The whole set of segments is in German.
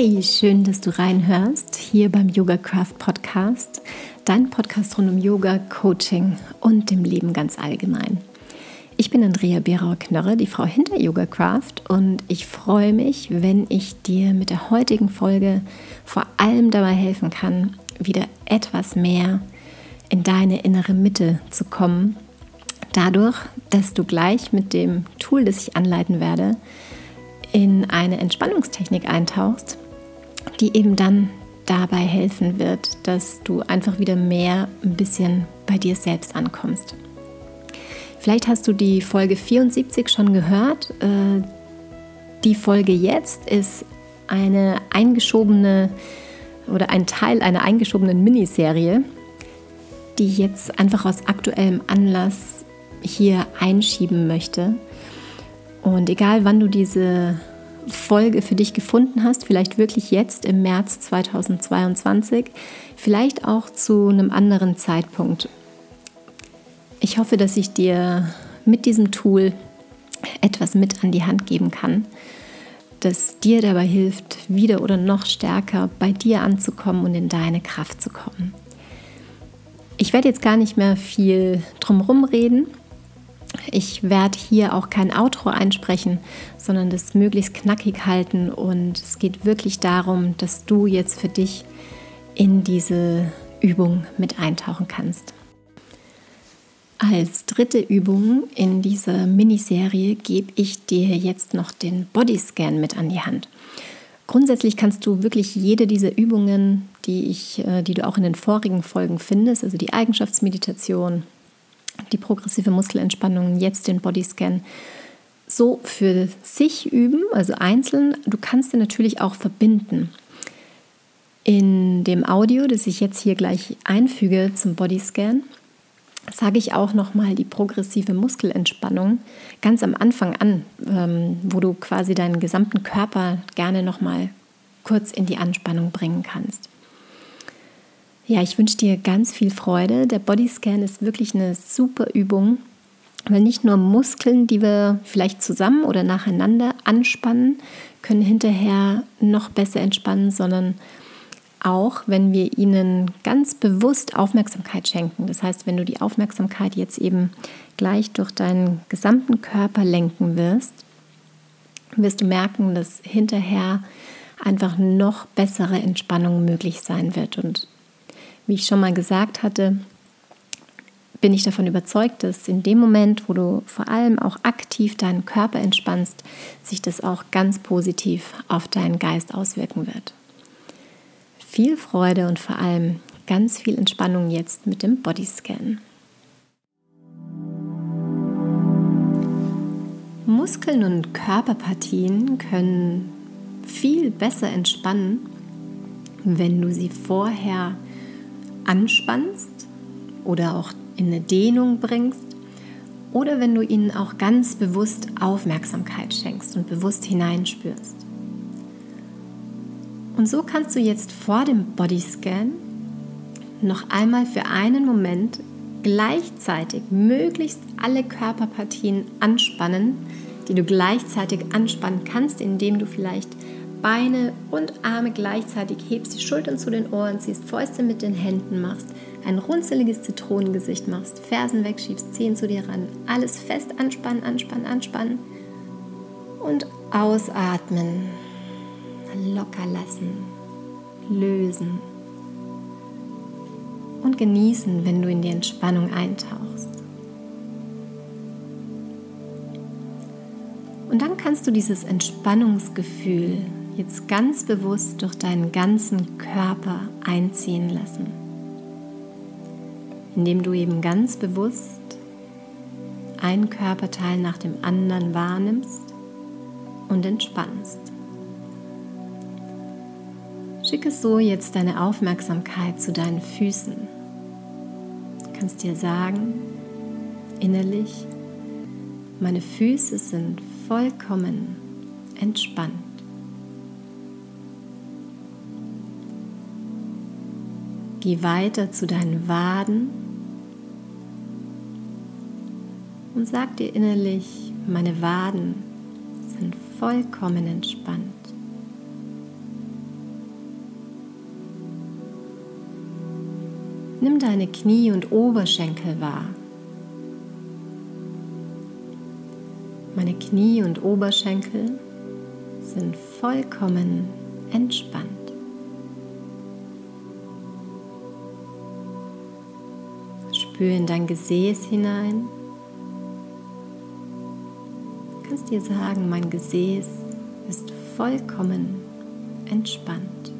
Hey, schön, dass du reinhörst hier beim Yoga Craft Podcast, dein Podcast rund um Yoga, Coaching und dem Leben ganz allgemein. Ich bin Andrea Berauer-Knörre, die Frau hinter Yoga Craft und ich freue mich, wenn ich dir mit der heutigen Folge vor allem dabei helfen kann, wieder etwas mehr in deine innere Mitte zu kommen. Dadurch, dass du gleich mit dem Tool, das ich anleiten werde, in eine Entspannungstechnik eintauchst, die eben dann dabei helfen wird, dass du einfach wieder mehr ein bisschen bei dir selbst ankommst. Vielleicht hast du die Folge 74 schon gehört. Äh, die Folge jetzt ist eine eingeschobene oder ein Teil einer eingeschobenen Miniserie, die ich jetzt einfach aus aktuellem Anlass hier einschieben möchte. Und egal wann du diese Folge für dich gefunden hast, vielleicht wirklich jetzt im März 2022, vielleicht auch zu einem anderen Zeitpunkt. Ich hoffe, dass ich dir mit diesem Tool etwas mit an die Hand geben kann, das dir dabei hilft, wieder oder noch stärker bei dir anzukommen und in deine Kraft zu kommen. Ich werde jetzt gar nicht mehr viel drumherum reden. Ich werde hier auch kein Outro einsprechen, sondern das möglichst knackig halten und es geht wirklich darum, dass du jetzt für dich in diese Übung mit eintauchen kannst. Als dritte Übung in dieser Miniserie gebe ich dir jetzt noch den Bodyscan mit an die Hand. Grundsätzlich kannst du wirklich jede dieser Übungen, die, ich, äh, die du auch in den vorigen Folgen findest, also die Eigenschaftsmeditation, die progressive Muskelentspannung, jetzt den Bodyscan, so für sich üben, also einzeln. Du kannst den natürlich auch verbinden. In dem Audio, das ich jetzt hier gleich einfüge zum Bodyscan, sage ich auch nochmal die progressive Muskelentspannung ganz am Anfang an, ähm, wo du quasi deinen gesamten Körper gerne nochmal kurz in die Anspannung bringen kannst. Ja, ich wünsche dir ganz viel Freude. Der Bodyscan ist wirklich eine super Übung, weil nicht nur Muskeln, die wir vielleicht zusammen oder nacheinander anspannen, können hinterher noch besser entspannen, sondern auch wenn wir ihnen ganz bewusst Aufmerksamkeit schenken. Das heißt, wenn du die Aufmerksamkeit jetzt eben gleich durch deinen gesamten Körper lenken wirst, wirst du merken, dass hinterher einfach noch bessere Entspannung möglich sein wird. Und wie ich schon mal gesagt hatte, bin ich davon überzeugt, dass in dem Moment, wo du vor allem auch aktiv deinen Körper entspannst, sich das auch ganz positiv auf deinen Geist auswirken wird. Viel Freude und vor allem ganz viel Entspannung jetzt mit dem Bodyscan. Muskeln und Körperpartien können viel besser entspannen, wenn du sie vorher anspannst oder auch in eine Dehnung bringst oder wenn du ihnen auch ganz bewusst Aufmerksamkeit schenkst und bewusst hineinspürst. Und so kannst du jetzt vor dem Bodyscan noch einmal für einen Moment gleichzeitig möglichst alle Körperpartien anspannen, die du gleichzeitig anspannen kannst, indem du vielleicht Beine und Arme gleichzeitig hebst, die Schultern zu den Ohren ziehst, Fäuste mit den Händen machst, ein runzeliges Zitronengesicht machst, Fersen wegschiebst, Zehen zu dir ran, alles fest anspannen, anspannen, anspannen und ausatmen, locker lassen, lösen und genießen, wenn du in die Entspannung eintauchst. Und dann kannst du dieses Entspannungsgefühl jetzt ganz bewusst durch deinen ganzen Körper einziehen lassen, indem du eben ganz bewusst ein Körperteil nach dem anderen wahrnimmst und entspannst. Schicke so jetzt deine Aufmerksamkeit zu deinen Füßen. Du kannst dir sagen, innerlich, meine Füße sind vollkommen entspannt. die weiter zu deinen Waden und sag dir innerlich, meine Waden sind vollkommen entspannt. Nimm deine Knie und Oberschenkel wahr. Meine Knie und Oberschenkel sind vollkommen entspannt. Spür in dein Gesäß hinein. Du kannst dir sagen, mein Gesäß ist vollkommen entspannt.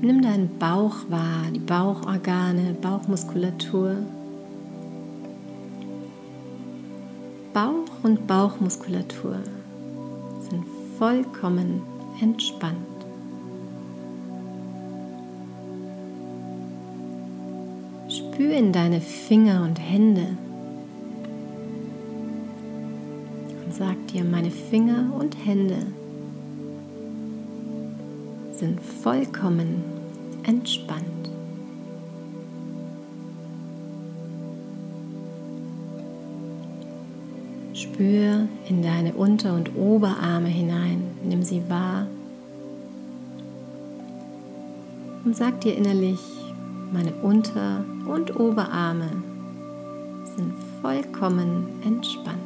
Nimm deinen Bauch wahr, die Bauchorgane, Bauchmuskulatur. Bauch und Bauchmuskulatur sind vollkommen entspannt. Spür in deine Finger und Hände und sag dir, meine Finger und Hände sind vollkommen entspannt. Spür in deine Unter- und Oberarme hinein, nimm sie wahr und sag dir innerlich, meine Unter- und Oberarme sind vollkommen entspannt.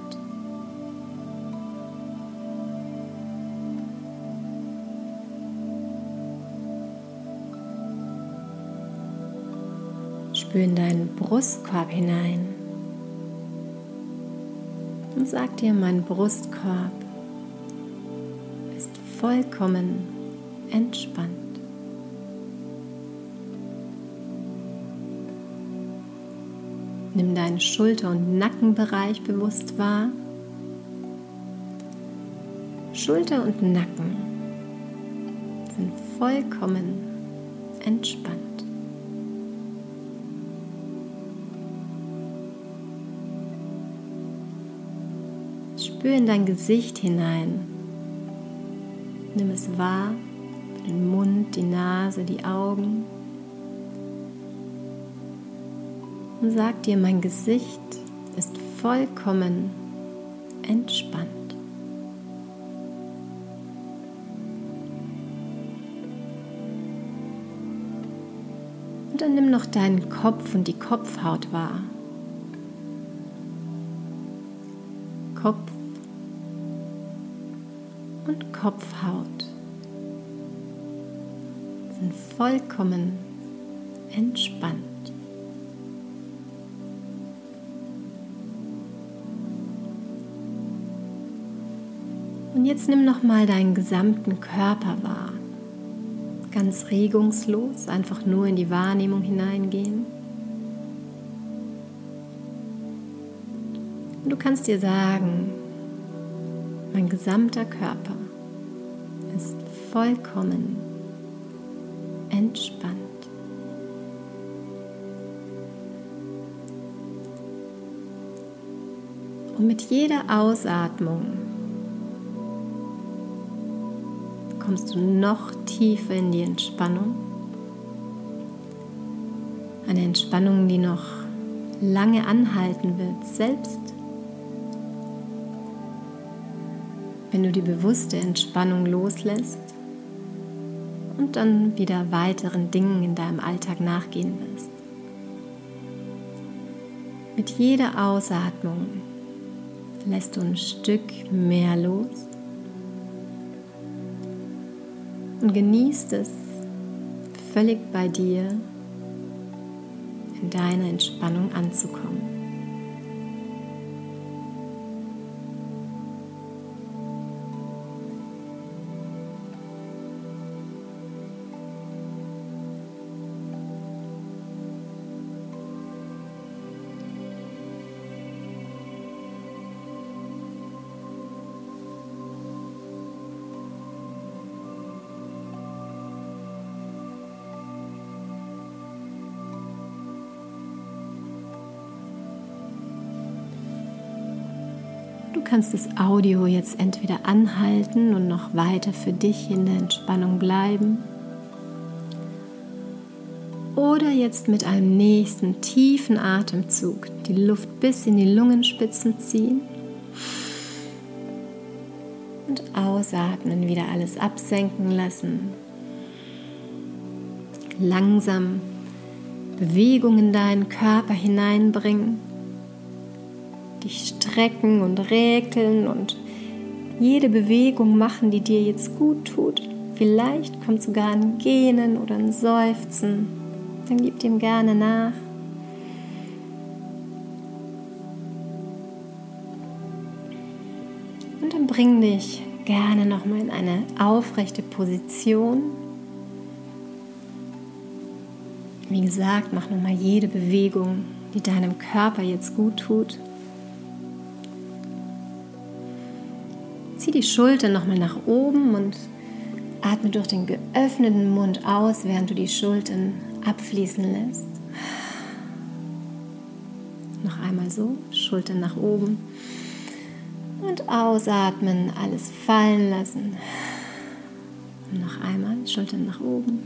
Spür in deinen Brustkorb hinein und sag dir, mein Brustkorb ist vollkommen entspannt. Nimm deinen Schulter- und Nackenbereich bewusst wahr. Schulter und Nacken sind vollkommen entspannt. Spür in dein Gesicht hinein. Nimm es wahr, den Mund, die Nase, die Augen. Und sag dir, mein Gesicht ist vollkommen entspannt. Und dann nimm noch deinen Kopf und die Kopfhaut wahr. Kopf und Kopfhaut sind vollkommen entspannt. Und jetzt nimm noch mal deinen gesamten Körper wahr. Ganz regungslos, einfach nur in die Wahrnehmung hineingehen. Und du kannst dir sagen, mein gesamter Körper ist vollkommen entspannt. Und mit jeder Ausatmung kommst du noch tiefer in die Entspannung. Eine Entspannung, die noch lange anhalten wird, selbst wenn du die bewusste Entspannung loslässt und dann wieder weiteren Dingen in deinem Alltag nachgehen wirst. Mit jeder Ausatmung lässt du ein Stück mehr los und genießt es völlig bei dir in deiner Entspannung anzukommen. Du kannst das Audio jetzt entweder anhalten und noch weiter für dich in der Entspannung bleiben oder jetzt mit einem nächsten tiefen Atemzug die Luft bis in die Lungenspitzen ziehen Und ausatmen, wieder alles absenken lassen. Langsam Bewegung in deinen Körper hineinbringen. Dich strecken und räkeln und jede Bewegung machen, die dir jetzt gut tut. Vielleicht kommt sogar ein Gähnen oder ein Seufzen. Dann gib dem gerne nach. Und dann bring dich gerne nochmal in eine aufrechte Position. Wie gesagt, mach nochmal jede Bewegung, die deinem Körper jetzt gut tut. Zieh die Schulter nochmal nach oben und atme durch den geöffneten Mund aus, während du die Schultern abfließen lässt. Noch einmal so, Schultern nach oben. Und ausatmen, alles fallen lassen. Noch einmal, Schultern nach oben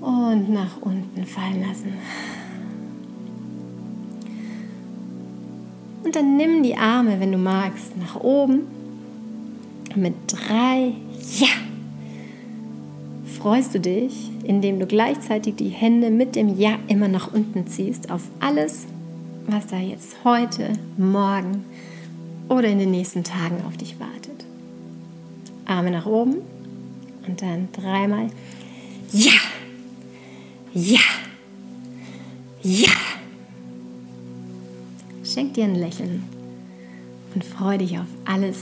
und nach unten fallen lassen. Und dann nimm die Arme, wenn du magst, nach oben. Mit drei Ja freust du dich, indem du gleichzeitig die Hände mit dem Ja immer nach unten ziehst auf alles, was da jetzt heute, morgen oder in den nächsten Tagen auf dich wartet. Arme nach oben und dann dreimal Ja. Ja. Ja. Dir ein Lächeln und freu dich auf alles,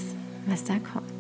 was da kommt.